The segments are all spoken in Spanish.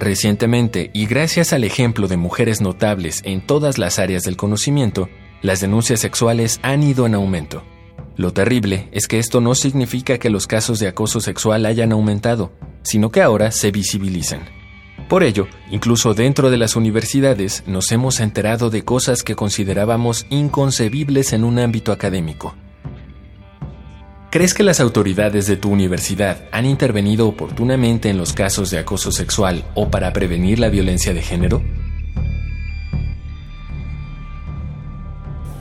Recientemente, y gracias al ejemplo de mujeres notables en todas las áreas del conocimiento, las denuncias sexuales han ido en aumento. Lo terrible es que esto no significa que los casos de acoso sexual hayan aumentado, sino que ahora se visibilizan. Por ello, incluso dentro de las universidades nos hemos enterado de cosas que considerábamos inconcebibles en un ámbito académico. ¿Crees que las autoridades de tu universidad han intervenido oportunamente en los casos de acoso sexual o para prevenir la violencia de género?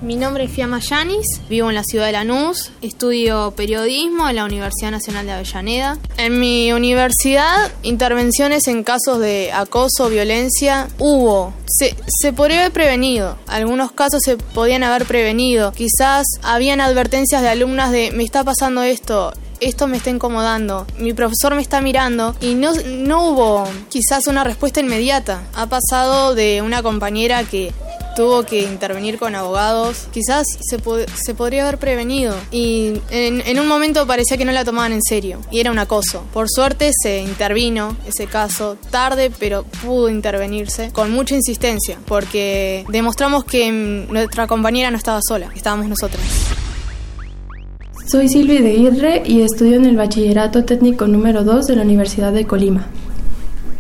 Mi nombre es Fiamma Yanis, vivo en la ciudad de Lanús, estudio periodismo en la Universidad Nacional de Avellaneda. En mi universidad, intervenciones en casos de acoso, violencia, hubo. Se, se podría haber prevenido, algunos casos se podían haber prevenido. Quizás habían advertencias de alumnas de me está pasando esto, esto me está incomodando, mi profesor me está mirando y no, no hubo quizás una respuesta inmediata. Ha pasado de una compañera que tuvo que intervenir con abogados, quizás se, se podría haber prevenido. Y en, en, un momento parecía que no la tomaban en serio y era un acoso. Por suerte se intervino ese caso, tarde, pero pudo intervenirse con mucha insistencia, porque demostramos que nuestra compañera no estaba sola, estábamos nosotras. Soy Silvia de Irre y estudio en el Bachillerato Técnico número 2 de la Universidad de Colima.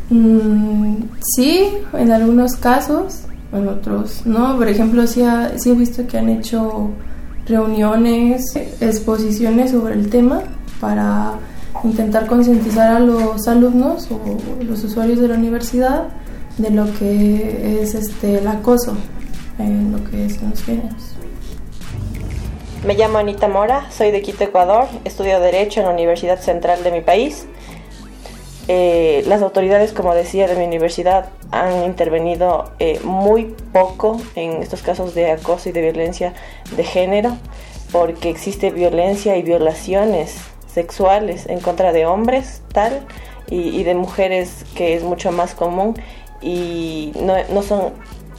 Mm, sí, en algunos casos en otros no. Por ejemplo, sí, sí he visto que han hecho reuniones, exposiciones sobre el tema para intentar concientizar a los alumnos o los usuarios de la universidad de lo que es este el acoso en lo que es en los géneros. Me llamo Anita Mora, soy de Quito, Ecuador, estudio Derecho en la Universidad Central de mi país. Eh, las autoridades, como decía, de mi universidad han intervenido eh, muy poco en estos casos de acoso y de violencia de género, porque existe violencia y violaciones sexuales en contra de hombres, tal, y, de mujeres, que es mucho más común, y no, no, son,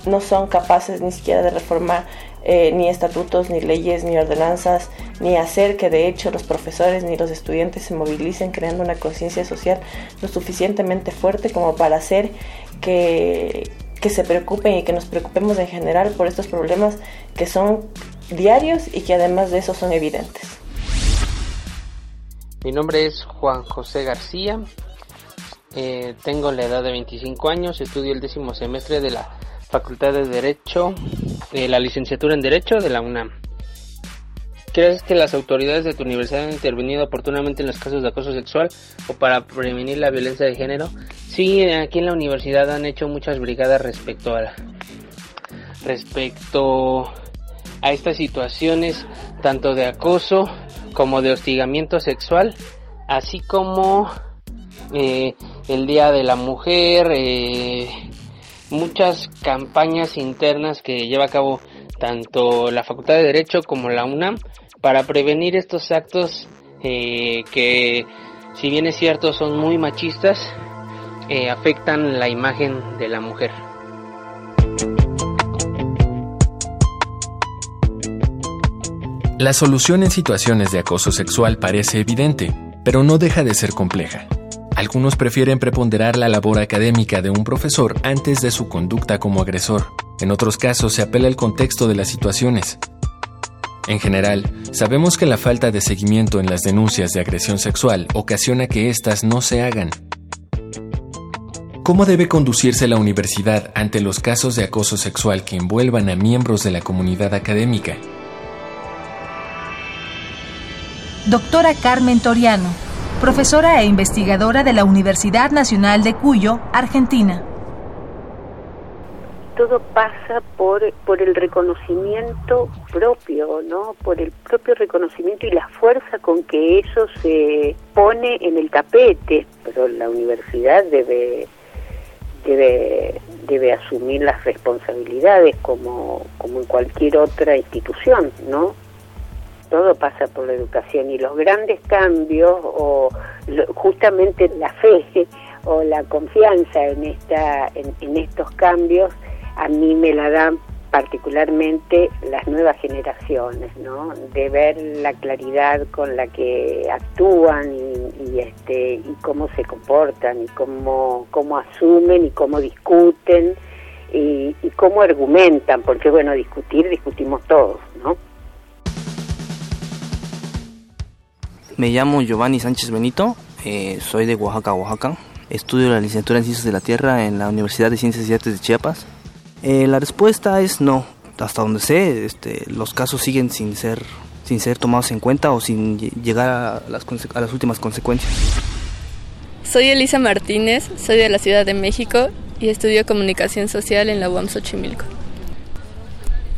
no son capaces ni siquiera de reformar eh, ni estatutos, ni leyes, ni ordenanzas, ni hacer que de hecho los profesores ni los estudiantes se movilicen creando una conciencia social lo suficientemente fuerte como para hacer que, que se preocupen y que nos preocupemos en general por estos problemas que son diarios y que además de eso son evidentes. Mi nombre es Juan José García, eh, tengo la edad de 25 años, estudio el décimo semestre de la Facultad de Derecho, de la licenciatura en Derecho de la UNAM. ¿Crees que las autoridades de tu universidad han intervenido oportunamente en los casos de acoso sexual o para prevenir la violencia de género? Sí, aquí en la universidad han hecho muchas brigadas respecto a respecto a estas situaciones tanto de acoso como de hostigamiento sexual, así como eh, el Día de la Mujer, eh, muchas campañas internas que lleva a cabo tanto la Facultad de Derecho como la UNAM para prevenir estos actos eh, que si bien es cierto son muy machistas eh, afectan la imagen de la mujer. La solución en situaciones de acoso sexual parece evidente, pero no deja de ser compleja. Algunos prefieren preponderar la labor académica de un profesor antes de su conducta como agresor. En otros casos se apela al contexto de las situaciones. En general, sabemos que la falta de seguimiento en las denuncias de agresión sexual ocasiona que éstas no se hagan. ¿Cómo debe conducirse la universidad ante los casos de acoso sexual que envuelvan a miembros de la comunidad académica? Doctora Carmen Toriano, profesora e investigadora de la Universidad Nacional de Cuyo, Argentina. Todo pasa por, por el reconocimiento propio, ¿no? Por el propio reconocimiento y la fuerza con que eso se pone en el tapete. tanto la universidad debe debe debe asumir las responsabilidades como, como en cualquier otra institución, ¿no? Todo pasa por la educación y los grandes cambios o justamente la fe o la confianza en esta en, estos cambios a mí me la dan particularmente las nuevas generaciones, ¿no? De ver la claridad con la que actúan y, este y cómo se comportan y cómo cómo asumen y cómo discuten y, cómo argumentan, porque bueno, discutir discutimos todos, Me llamo Giovanni Sánchez Benito, eh, soy de Oaxaca, Oaxaca. Estudio la licenciatura en Ciencias de la Tierra en la Universidad de Ciencias y Artes de Chiapas eh, la respuesta es no. Hasta donde sé, este, los casos siguen sin ser, sin ser tomados en cuenta o sin llegar a las, a las últimas consecuencias. Soy Elisa Martínez, soy de la Ciudad de México y estudio comunicación social en la UAM Xochimilco.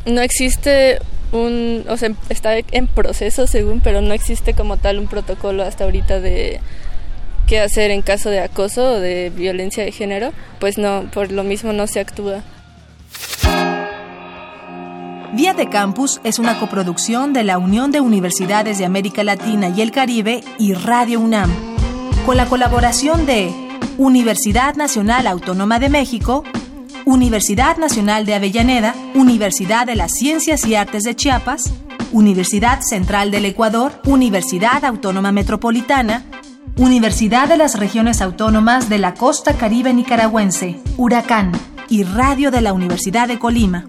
No existe un, o sea, está en proceso según, pero no existe como tal un protocolo hasta ahorita de qué hacer en caso de acoso o de violencia de género, pues no, por lo mismo no se actúa. Vía de Campus es una coproducción de la Unión de Universidades de América Latina y el Caribe y Radio UNAM, con la colaboración de Universidad Nacional Autónoma de México, Universidad Nacional de Avellaneda, Universidad de las Ciencias y Artes de Chiapas, Universidad Central del Ecuador, Universidad Autónoma Metropolitana, Universidad de las Regiones Autónomas de la Costa Caribe Nicaragüense, Huracán y Radio de la Universidad de Colima.